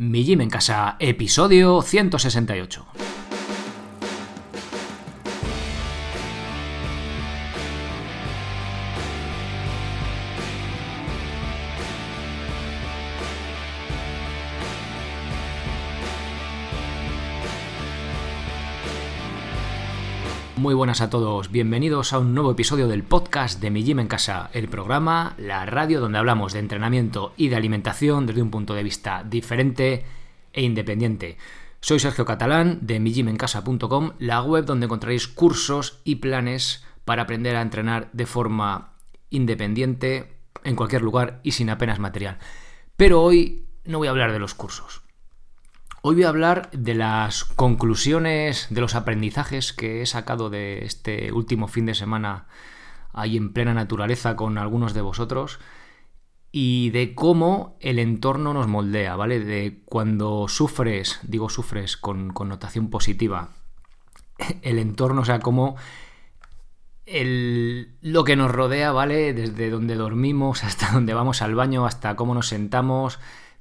Mi Gym en Casa, episodio 168. Muy buenas a todos, bienvenidos a un nuevo episodio del podcast de Mi Gym en Casa, el programa, la radio donde hablamos de entrenamiento y de alimentación desde un punto de vista diferente e independiente. Soy Sergio Catalán de migymencasa.com, la web donde encontraréis cursos y planes para aprender a entrenar de forma independiente en cualquier lugar y sin apenas material. Pero hoy no voy a hablar de los cursos. Hoy voy a hablar de las conclusiones, de los aprendizajes que he sacado de este último fin de semana ahí en plena naturaleza con algunos de vosotros y de cómo el entorno nos moldea, ¿vale? De cuando sufres, digo sufres con connotación positiva, el entorno, o sea, cómo el, lo que nos rodea, ¿vale? Desde donde dormimos hasta donde vamos al baño, hasta cómo nos sentamos,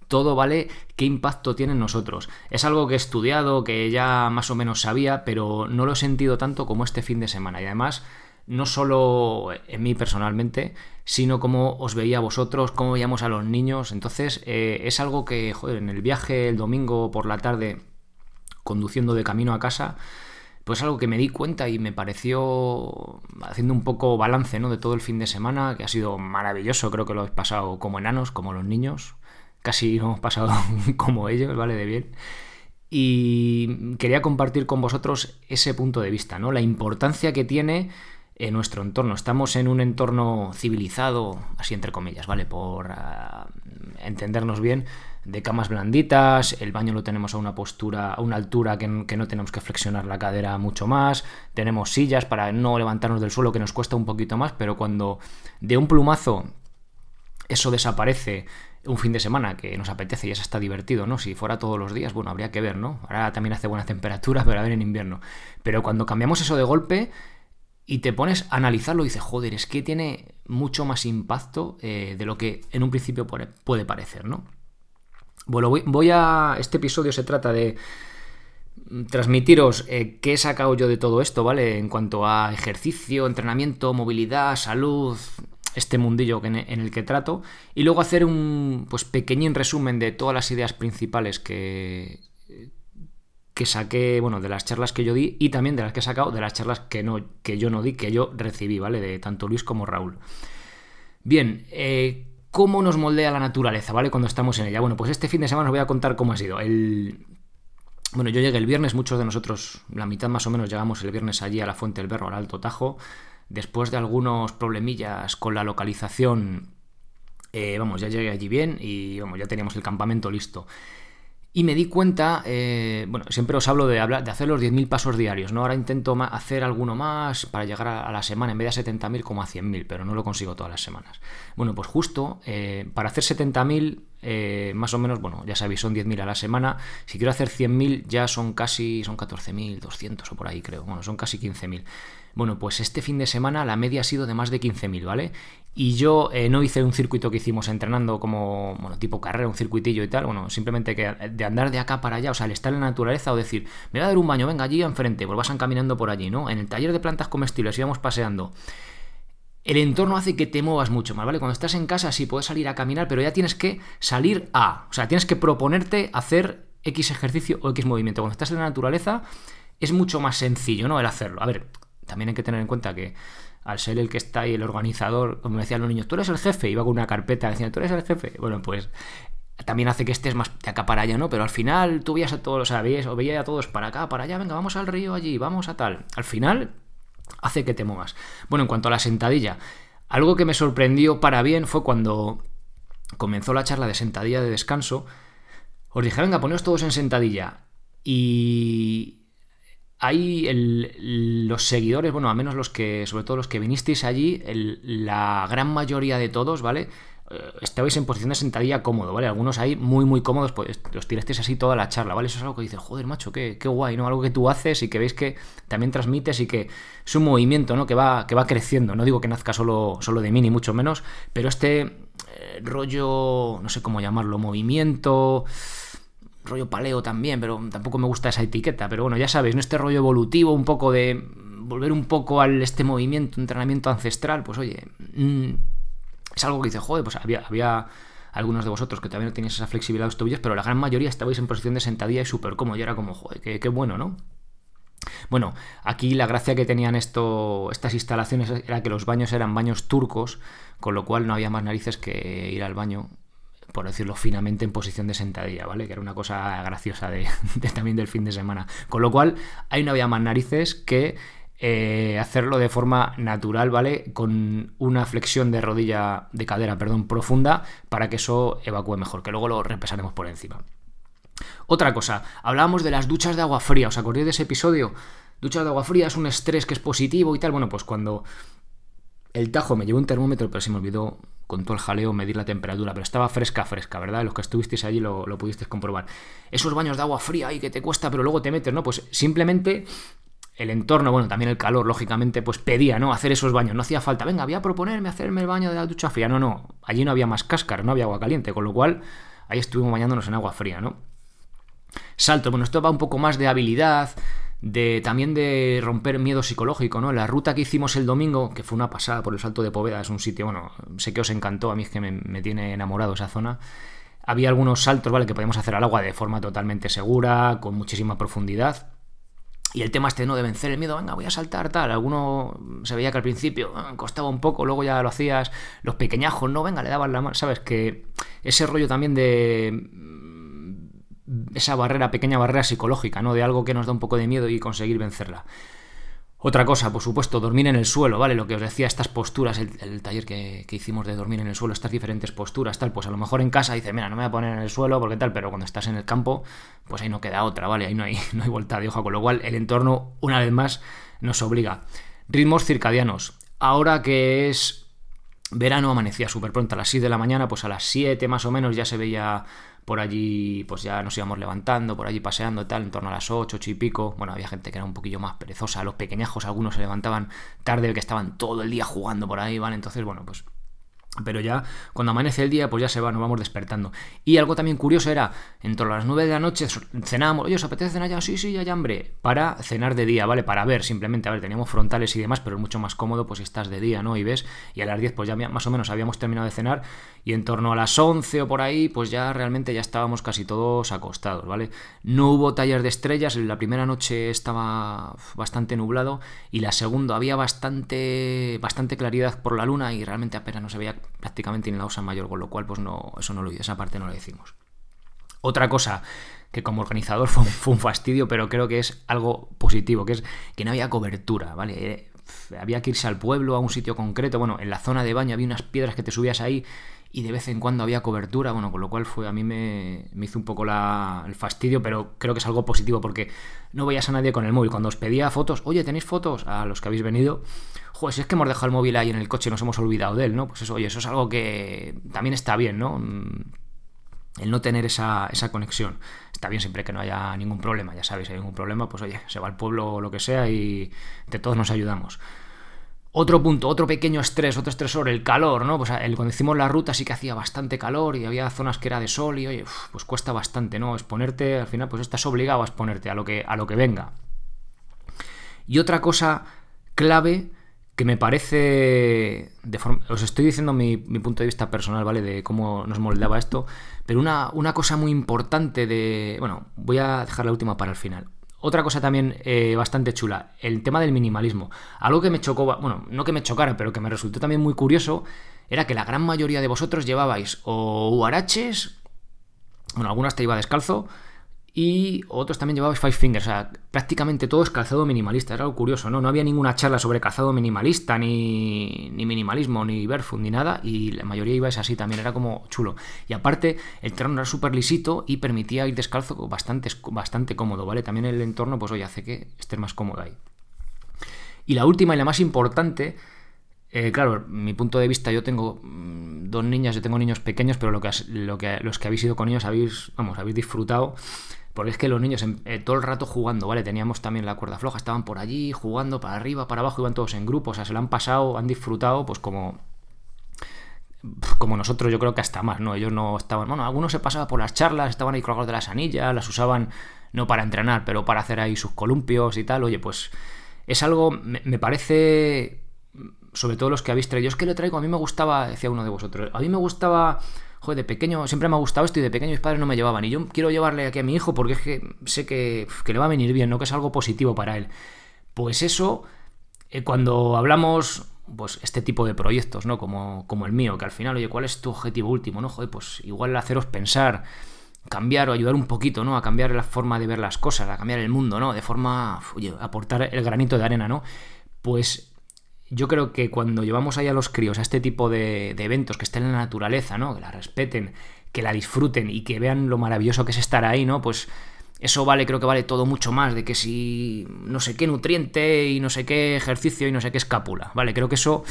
todo vale qué impacto tiene en nosotros. Es algo que he estudiado, que ya más o menos sabía, pero no lo he sentido tanto como este fin de semana. Y además, no solo en mí personalmente, sino como os veía a vosotros, cómo veíamos a los niños. Entonces, eh, es algo que, joder, en el viaje el domingo por la tarde, conduciendo de camino a casa, pues algo que me di cuenta y me pareció, haciendo un poco balance ¿no? de todo el fin de semana, que ha sido maravilloso, creo que lo habéis pasado como enanos, como los niños, casi lo hemos pasado como ellos, ¿vale? De bien. Y quería compartir con vosotros ese punto de vista, ¿no? La importancia que tiene en nuestro entorno. Estamos en un entorno civilizado, así entre comillas, ¿vale? Por uh, entendernos bien, de camas blanditas, el baño lo tenemos a una postura, a una altura que, que, no tenemos que flexionar la cadera mucho más, tenemos sillas para no levantarnos del suelo que nos cuesta un poquito más, pero cuando de un plumazo eso desaparece un fin de semana que nos apetece y eso está divertido, ¿no? Si fuera todos los días, bueno, habría que ver, ¿no? Ahora también hace buena temperatura, pero a ver en invierno. Pero cuando cambiamos eso de golpe y te pones a analizarlo, dices, joder, es que tiene mucho más impacto eh, de lo que en un principio puede parecer, ¿no? Bueno, voy, a... Este episodio se trata de transmitiros eh, qué he sacado yo de todo esto, ¿vale? En cuanto a ejercicio, entrenamiento, movilidad, salud, este mundillo en el que trato y luego hacer un pues pequeñín resumen de todas las ideas principales que que saqué, bueno, de las charlas que yo di y también de las que he sacado de las charlas que, no, que yo no di, que yo recibí, ¿vale? De tanto Luis como Raúl. Bien, eh, ¿cómo nos moldea la naturaleza, ¿vale? Cuando estamos en ella. Bueno, pues este fin de semana os voy a contar cómo ha sido. El... Bueno, yo llegué el viernes, muchos de nosotros, la mitad más o menos, llegamos el viernes allí a la Fuente del Berro, al Alto Tajo después de algunos problemillas con la localización, eh, vamos, ya llegué allí bien y vamos, ya teníamos el campamento listo. Y me di cuenta, eh, bueno, siempre os hablo de, hablar, de hacer los 10.000 pasos diarios, ¿no? Ahora intento hacer alguno más para llegar a, la semana, en vez de a 70.000 como a 100.000, pero no lo consigo todas las semanas. Bueno, pues justo, eh, para hacer 70.000, más o menos, bueno, ya sabéis, son 10.000 a la semana. Si quiero hacer 100.000 ya son casi, son 14.200 o por ahí creo, bueno, son casi 15.000. Bueno, pues este fin de semana la media ha sido de más de 15.000, ¿vale? Y yo eh, no hice un circuito que hicimos entrenando como, bueno, tipo carrera, un circuitillo y tal, bueno, simplemente que de andar de acá para allá, o sea, al estar en la naturaleza o decir, me voy a dar un baño, venga allí enfrente, pues vas caminando por allí, ¿no? En el taller de plantas comestibles íbamos paseando. El entorno hace que te muevas mucho más, ¿vale? Cuando estás en casa sí puedes salir a caminar, pero ya tienes que salir a, o sea, tienes que proponerte hacer X ejercicio o X movimiento. Cuando estás en la naturaleza es mucho más sencillo, ¿no? El hacerlo. A ver, también hay que tener en cuenta que al ser el que está ahí, el organizador, como decían los niños, tú eres el jefe, iba con una carpeta, decían, tú eres el jefe. Bueno, pues también hace que estés más de acá para allá, ¿no? Pero al final tú veías a todos, o sea, veías, o veías a todos para acá, para allá, venga, vamos al río allí, vamos a tal. Al final hace que te muevas. Bueno, en cuanto a la sentadilla, algo que me sorprendió para bien fue cuando comenzó la charla de sentadilla de descanso. Os dije, venga, poneos todos en sentadilla. Y, hay los seguidores, bueno, a menos los que, sobre todo los que vinisteis allí, la gran mayoría de todos, ¿vale? Eh, estabais en posición de sentadilla cómodo, ¿vale? Algunos ahí muy, muy cómodos, pues los tirasteis así toda la charla, ¿vale? Eso es algo que dices, joder, macho, qué, qué guay, ¿no? Algo que tú haces y que veis que también transmites y que es un movimiento, ¿no? Que va, que va creciendo. No digo que nazca solo, solo de mí, ni mucho menos, pero este eh, rollo, no sé cómo llamarlo, movimiento rollo paleo también, pero tampoco me gusta esa etiqueta. Pero bueno, ya sabéis, ¿no? Este rollo evolutivo, un poco de volver un poco al este movimiento, entrenamiento ancestral, pues oye, mm, es algo que dice, joder, pues había, había algunos de vosotros que también no teníais esa flexibilidad de los tobillos, pero la gran mayoría estabais en posición de sentadilla y súper cómodo, y era como, joder, qué, bueno, ¿no? Bueno, aquí la gracia que tenían estas instalaciones era que los baños eran baños turcos, con lo cual no había más narices que ir al baño, por decirlo finamente, en posición de sentadilla, ¿vale? Que era una cosa graciosa de, también del fin de semana. Con lo cual, ahí no había más narices que eh, hacerlo de forma natural, ¿vale? Con una flexión de rodilla, de cadera, perdón, profunda, para que eso evacúe mejor, que luego lo repasaremos por encima. Otra cosa, hablábamos de las duchas de agua fría, ¿os acordáis de ese episodio? Duchas de agua fría es un estrés que es positivo y tal. Bueno, pues cuando el Tajo me llevó un termómetro, pero se me olvidó con todo el jaleo medir la temperatura, pero estaba fresca, fresca, ¿verdad? Los que estuvisteis allí lo, lo pudisteis comprobar. Esos baños de agua fría y que te cuesta, pero luego te metes, ¿no? Pues simplemente el entorno, bueno, también el calor, lógicamente, pues pedía, ¿no? Hacer esos baños. No hacía falta, venga, voy a proponerme hacerme el baño de la ducha fría. No, no, allí no había más cáscara, no había agua caliente, con lo cual ahí estuvimos bañándonos en agua fría, ¿no? Salto, bueno, esto va un poco más de habilidad, de también de romper miedo psicológico, ¿no? La ruta que hicimos el domingo, que fue una pasada por el Salto de Poveda, es un sitio, bueno, sé que os encantó, a mí es que me, tiene enamorado esa zona. Había algunos saltos, ¿vale? Que podíamos hacer al agua de forma totalmente segura, con muchísima profundidad. Y el tema este no de vencer el miedo, venga, voy a saltar, tal. Alguno se veía que al principio eh, costaba un poco, luego ya lo hacías. Los pequeñajos, no, venga, le daban la mano. ¿Sabes? Que ese rollo también de esa barrera, pequeña barrera psicológica, ¿no? De algo que nos da un poco de miedo y conseguir vencerla. Otra cosa, por supuesto, dormir en el suelo, ¿vale? Lo que os decía, estas posturas, el, taller que, hicimos de dormir en el suelo, estas diferentes posturas, tal, pues a lo mejor en casa dices, mira, no me voy a poner en el suelo porque tal, pero cuando estás en el campo, pues ahí no queda otra, ¿vale? Ahí no hay, no hay vuelta de hoja, con lo cual el entorno, una vez más, nos obliga. Ritmos circadianos. Ahora que es verano, amanecía súper pronto, a las 6 de la mañana, pues a las 7 más o menos ya se veía por allí pues ya nos íbamos levantando, por allí paseando tal, en torno a las 8, 8 y pico. Bueno, había gente que era un poquillo más perezosa, los pequeñajos algunos se levantaban tarde, que estaban todo el día jugando por ahí, ¿vale? Entonces, bueno, pues pero ya cuando amanece el día, pues ya se va, nos vamos despertando. Y algo también curioso era, en torno a las 9 de la noche cenábamos, oye, ¿os apetece cenar ya? Sí, sí, ya hay hambre. Para cenar de día, ¿vale? Para ver, simplemente, a ver, teníamos frontales y demás, pero es mucho más cómodo pues si estás de día, ¿no? Y ves, y a las 10 pues ya más o menos habíamos terminado de cenar y en torno a las 11 o por ahí, pues ya realmente ya estábamos casi todos acostados, ¿vale? No hubo taller de estrellas, la primera noche estaba bastante nublado y la segunda había bastante, bastante claridad por la luna y realmente apenas no se veía prácticamente ni la osa mayor, con lo cual pues no, eso no lo esa parte no lo decimos. Otra cosa que como organizador fue un, fastidio, pero creo que es algo positivo, que es que no había cobertura, ¿vale? Eh, había que irse al pueblo, a un sitio concreto, bueno, en la zona de baño había unas piedras que te subías ahí y de vez en cuando había cobertura, bueno, con lo cual fue a mí me, hizo un poco el fastidio, pero creo que es algo positivo porque no veías a nadie con el móvil. Cuando os pedía fotos, oye, ¿tenéis fotos? A los que habéis venido, joder, si es que hemos dejado el móvil ahí en el coche y nos hemos olvidado de él, ¿no? Pues eso, oye, eso es algo que también está bien, ¿no? Mm, el no tener esa, conexión. Está bien siempre que no haya ningún problema, ya sabéis, si hay ningún problema, pues oye, se va al pueblo o lo que sea y de todos nos ayudamos. Otro punto, otro pequeño estrés, otro estresor, el calor, ¿no? Pues el, cuando hicimos la ruta sí que hacía bastante calor y había zonas que era de sol y oye, pues cuesta bastante, ¿no? Exponerte, al final pues estás obligado a exponerte a lo que, a lo que venga. Y otra cosa clave que me parece, de os estoy diciendo mi, punto de vista personal, ¿vale? De cómo nos moldaba esto, pero una, una cosa muy importante de, bueno, voy a dejar la última para el final otra cosa también eh, bastante chula, el tema del minimalismo. Algo que me chocó, bueno, no que me chocara, pero que me resultó también muy curioso, era que la gran mayoría de vosotros llevabais o huaraches, bueno, algunas te iba descalzo, y otros también llevaban Five Fingers, o sea, prácticamente todo es calzado minimalista, era algo curioso, ¿no? No había ninguna charla sobre calzado minimalista, ni, ni minimalismo, ni barefoot, ni nada, y la mayoría ibais así también, era como chulo. Y aparte, el terreno era súper lisito y permitía ir descalzo bastante, bastante cómodo, ¿vale? También el entorno, pues oye, hace que estés más cómodo ahí. Y la última y la más importante, eh, claro, mi punto de vista, yo tengo mm, dos niñas, yo tengo niños pequeños, pero lo que, lo que, los que habéis ido con ellos habéis, vamos, habéis disfrutado porque es que los niños eh, todo el rato jugando, ¿vale? Teníamos también la cuerda floja, estaban por allí jugando para arriba, para abajo, iban todos en grupos, o sea, se lo han pasado, han disfrutado, pues como como nosotros, yo creo que hasta más, ¿no? Ellos no estaban, bueno, algunos se pasaban por las charlas, estaban ahí colgados de las anillas, las usaban no para entrenar, pero para hacer ahí sus columpios y tal. Oye, pues es algo, me, parece, sobre todo los que habéis traído, es que lo traigo, a mí me gustaba, decía uno de vosotros, a mí me gustaba joder, de pequeño siempre me ha gustado esto y de pequeño mis padres no me llevaban. Y yo quiero llevarle aquí a mi hijo porque es que sé que, que le va a venir bien, ¿no? Que es algo positivo para él. Pues eso, eh, cuando hablamos, pues este tipo de proyectos, ¿no? Como, como el mío, que al final, oye, ¿cuál es tu objetivo último? ¿No? Joder, pues igual haceros pensar, cambiar o ayudar un poquito, ¿no? A cambiar la forma de ver las cosas, a cambiar el mundo, ¿no? De forma, oye, aportar el granito de arena, ¿no? Pues yo creo que cuando llevamos ahí a los críos a este tipo de, eventos que estén en la naturaleza, ¿no? Que la respeten, que la disfruten y que vean lo maravilloso que es estar ahí, ¿no? Pues eso vale, creo que vale todo mucho más de que si no sé qué nutriente y no sé qué ejercicio y no sé qué escápula, ¿vale? Creo que eso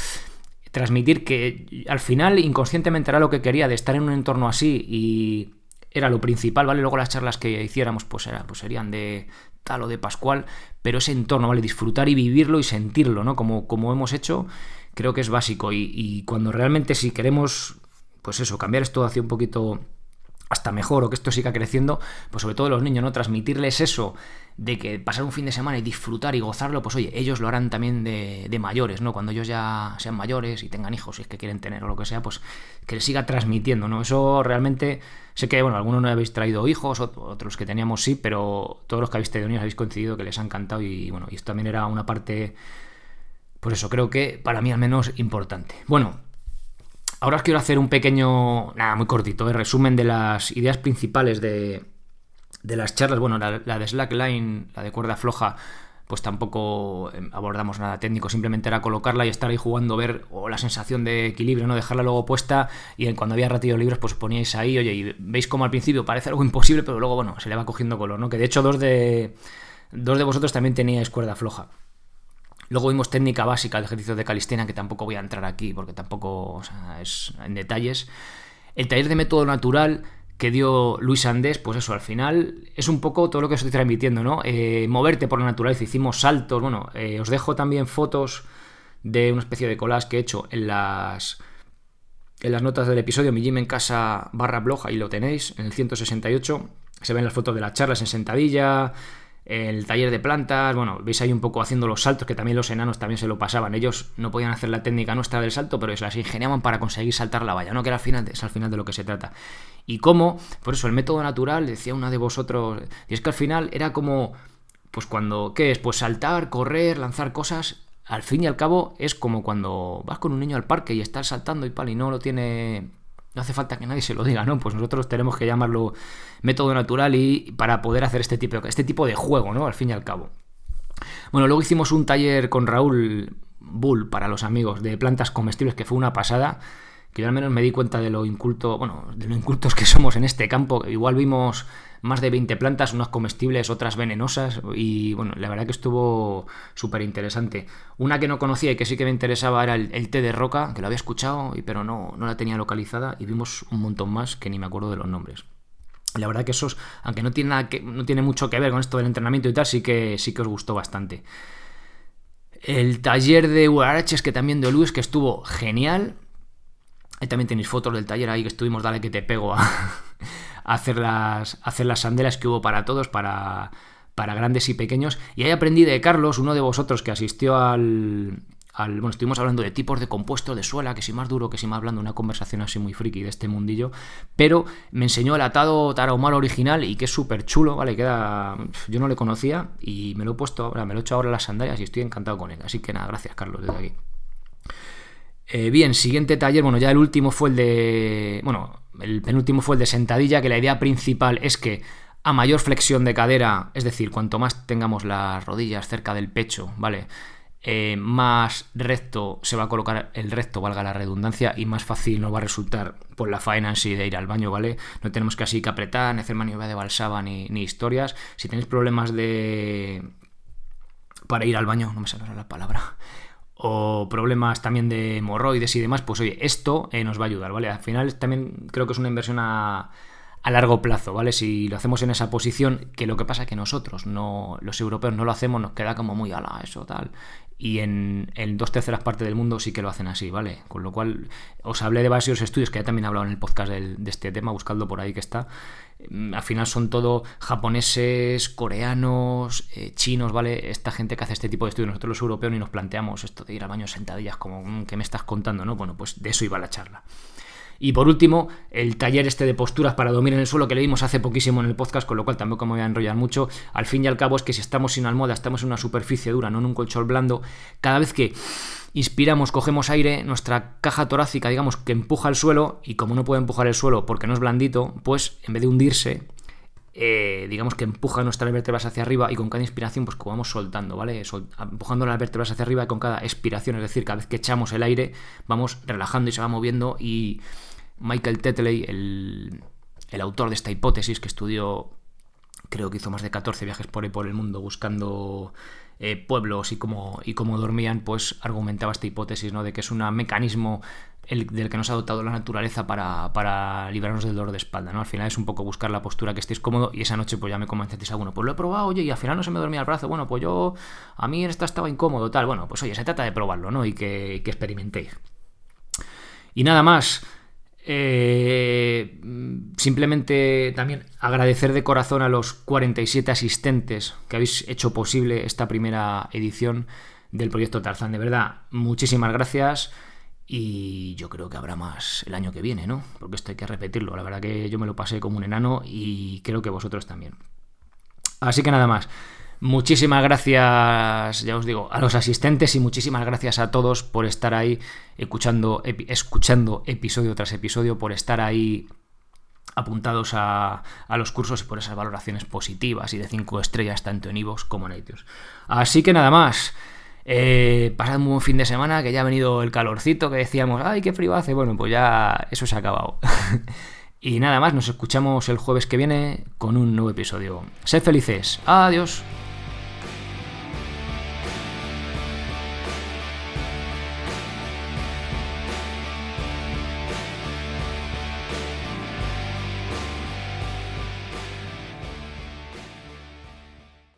transmitir que al final inconscientemente era lo que quería de estar en un entorno así y era lo principal, ¿vale? Luego las charlas que hiciéramos pues, era, pues serían de tal o de Pascual, pero ese entorno, ¿vale? Disfrutar y vivirlo y sentirlo, ¿no? Como, como hemos hecho, creo que es básico. Y, y cuando realmente si queremos, pues eso, cambiar esto hacia un poquito hasta mejor o que esto siga creciendo, pues sobre todo los niños, ¿no? Transmitirles eso de que pasar un fin de semana y disfrutar y gozarlo, pues oye, ellos lo harán también de, de, mayores, ¿no? Cuando ellos ya sean mayores y tengan hijos, si es que quieren tener o lo que sea, pues que les siga transmitiendo, ¿no? Eso realmente, sé que, bueno, algunos no habéis traído hijos, otros que teníamos sí, pero todos los que habéis tenido niños habéis coincidido que les ha encantado y, bueno, y esto también era una parte, pues eso, creo que para mí al menos importante. Bueno, ahora os quiero hacer un pequeño, nada, muy cortito, el ¿eh? resumen de las ideas principales de de las charlas, bueno, la, de slackline, la de cuerda floja, pues tampoco em, abordamos nada técnico, simplemente era colocarla y estar ahí jugando, ver o la sensación de equilibrio, no dejarla luego puesta y cuando había ratido libros pues poníais ahí, oye, y veis como al principio parece algo imposible, pero luego, bueno, se le va cogiendo color, ¿no? Que de hecho dos de, dos de vosotros también teníais cuerda floja. Luego vimos técnica básica de ejercicios de calistenia, que tampoco voy a entrar aquí porque tampoco es en detalles. El taller de método natural, que dio Luis Andés, pues eso, al final es un poco todo lo que estoy transmitiendo, ¿no? Eh, moverte por la naturaleza, hicimos saltos, bueno, eh, os dejo también fotos de una especie de collage que he hecho en las, en las notas del episodio, mi gym en casa barra blog, ahí lo tenéis, en el 168, se ven las fotos de las charlas en sentadilla, el taller de plantas, bueno, veis ahí un poco haciendo los saltos, que también los enanos también se lo pasaban. Ellos no podían hacer la técnica nuestra del salto, pero se las ingeniaban para conseguir saltar la valla, ¿no? Que era al final, es al final de lo que se trata. Y cómo, por eso el método natural, decía una de vosotros, y es que al final era como, pues cuando, ¿qué es? Pues saltar, correr, lanzar cosas, al fin y al cabo es como cuando vas con un niño al parque y estás saltando y pal y no lo tiene no hace falta que nadie se lo diga, ¿no? Pues nosotros tenemos que llamarlo método natural y para poder hacer este tipo, este tipo de juego, ¿no? Al fin y al cabo. Bueno, luego hicimos un taller con Raúl Bull para los amigos de plantas comestibles que fue una pasada que yo al menos me di cuenta de lo inculto, bueno, de lo incultos que somos en este campo. Igual vimos más de 20 plantas, unas comestibles, otras venenosas, y bueno, la verdad que estuvo súper interesante. Una que no conocía y que sí que me interesaba era el, té de roca, que lo había escuchado, pero no, no la tenía localizada, y vimos un montón más que ni me acuerdo de los nombres. La verdad que esos, aunque no tiene, nada que, no tiene mucho que ver con esto del entrenamiento y tal, sí que, sí que os gustó bastante. El taller de Huaraches, que también de Luis, que estuvo genial. Ahí también tenéis fotos del taller ahí que estuvimos, dale que te pego a, hacer, las, hacer las sandelas que hubo para todos, para, para grandes y pequeños. Y ahí aprendí de Carlos, uno de vosotros que asistió al, bueno, estuvimos hablando de tipos de compuesto de suela, que si más duro, que si más blando, una conversación así muy friki de este mundillo, pero me enseñó el atado tarahumara original y que es súper chulo, ¿vale? Queda, yo no le conocía y me lo he puesto ahora, me lo he hecho ahora las sandalias y estoy encantado con él, así que nada, gracias Carlos desde aquí. Eh, bien, siguiente taller, bueno, ya el último fue el de. Bueno, el penúltimo fue el de sentadilla, que la idea principal es que a mayor flexión de cadera, es decir, cuanto más tengamos las rodillas cerca del pecho, ¿vale? Eh, más recto se va a colocar el recto, valga la redundancia, y más fácil nos va a resultar por la faena en sí de ir al baño, ¿vale? No tenemos que así que apretar, ni hacer maniobra de balsaba ni, ni historias. Si tenéis problemas de. para ir al baño, no me sale la palabra o problemas también de hemorroides y demás, pues oye, esto eh, nos va a ayudar, ¿vale? Al final también creo que es una inversión a, a largo plazo, ¿vale? Si lo hacemos en esa posición, que lo que pasa es que nosotros, no, los europeos, no lo hacemos, nos queda como muy ala, eso, tal. Y en, dos terceras partes del mundo sí que lo hacen así, ¿vale? Con lo cual, os hablé de varios estudios que ya también he hablado en el podcast de este tema, buscadlo por ahí que está. Mm, al final son todo japoneses, coreanos, eh, chinos, ¿vale? Esta gente que hace este tipo de estudios, nosotros los europeos ni nos planteamos esto de ir al baño sentadillas, como, mm, ¿qué me estás contando, no? Bueno, pues de eso iba la charla. Y por último, el taller este de posturas para dormir en el suelo que le vimos hace poquísimo en el podcast, con lo cual tampoco me voy a enrollar mucho. Al fin y al cabo es que si estamos sin almohada, estamos en una superficie dura, no en un colchón blando, cada vez que inspiramos, cogemos aire, nuestra caja torácica, digamos, que empuja el suelo, y como no puede empujar el suelo porque no es blandito, pues en vez de hundirse, eh, digamos que empuja nuestras vértebras hacia arriba y con cada inspiración pues como vamos soltando, ¿vale? empujando las vértebras hacia arriba y con cada expiración, es decir, cada vez que echamos el aire vamos relajando y se va moviendo y Michael Tetley, el, autor de esta hipótesis que estudió, creo que hizo más de 14 viajes por el mundo buscando eh, pueblos y cómo, dormían, pues argumentaba esta hipótesis, ¿no? De que es un mecanismo del que nos ha dotado la naturaleza para, librarnos del dolor de espalda, ¿no? Al final es un poco buscar la postura que estéis cómodo y esa noche pues ya me convenceis, ah, bueno, pues lo he probado, oye, y al final no se me dormía el brazo, bueno, pues yo, a mí esta estaba incómodo, tal, bueno, pues oye, se trata de probarlo, ¿no? Y que, que experimentéis. Y nada más, eh, simplemente también agradecer de corazón a los 47 asistentes que habéis hecho posible esta primera edición del proyecto Tarzán. De verdad, muchísimas gracias. Y yo creo que habrá más el año que viene, ¿no? Porque esto hay que repetirlo. La verdad que yo me lo pasé como un enano y creo que vosotros también. Así que nada más. Muchísimas gracias, ya os digo, a los asistentes y muchísimas gracias a todos por estar ahí escuchando, episodio tras episodio, por estar ahí apuntados a, los cursos y por esas valoraciones positivas y de 5 estrellas tanto en iVoox como en iTunes. Así que nada más. Eh, pasad un buen fin de semana, que ya ha venido el calorcito que decíamos, ay, qué frío hace. Bueno, pues ya eso se ha acabado. y nada más, nos escuchamos el jueves que viene con un nuevo episodio. Sed felices. Adiós.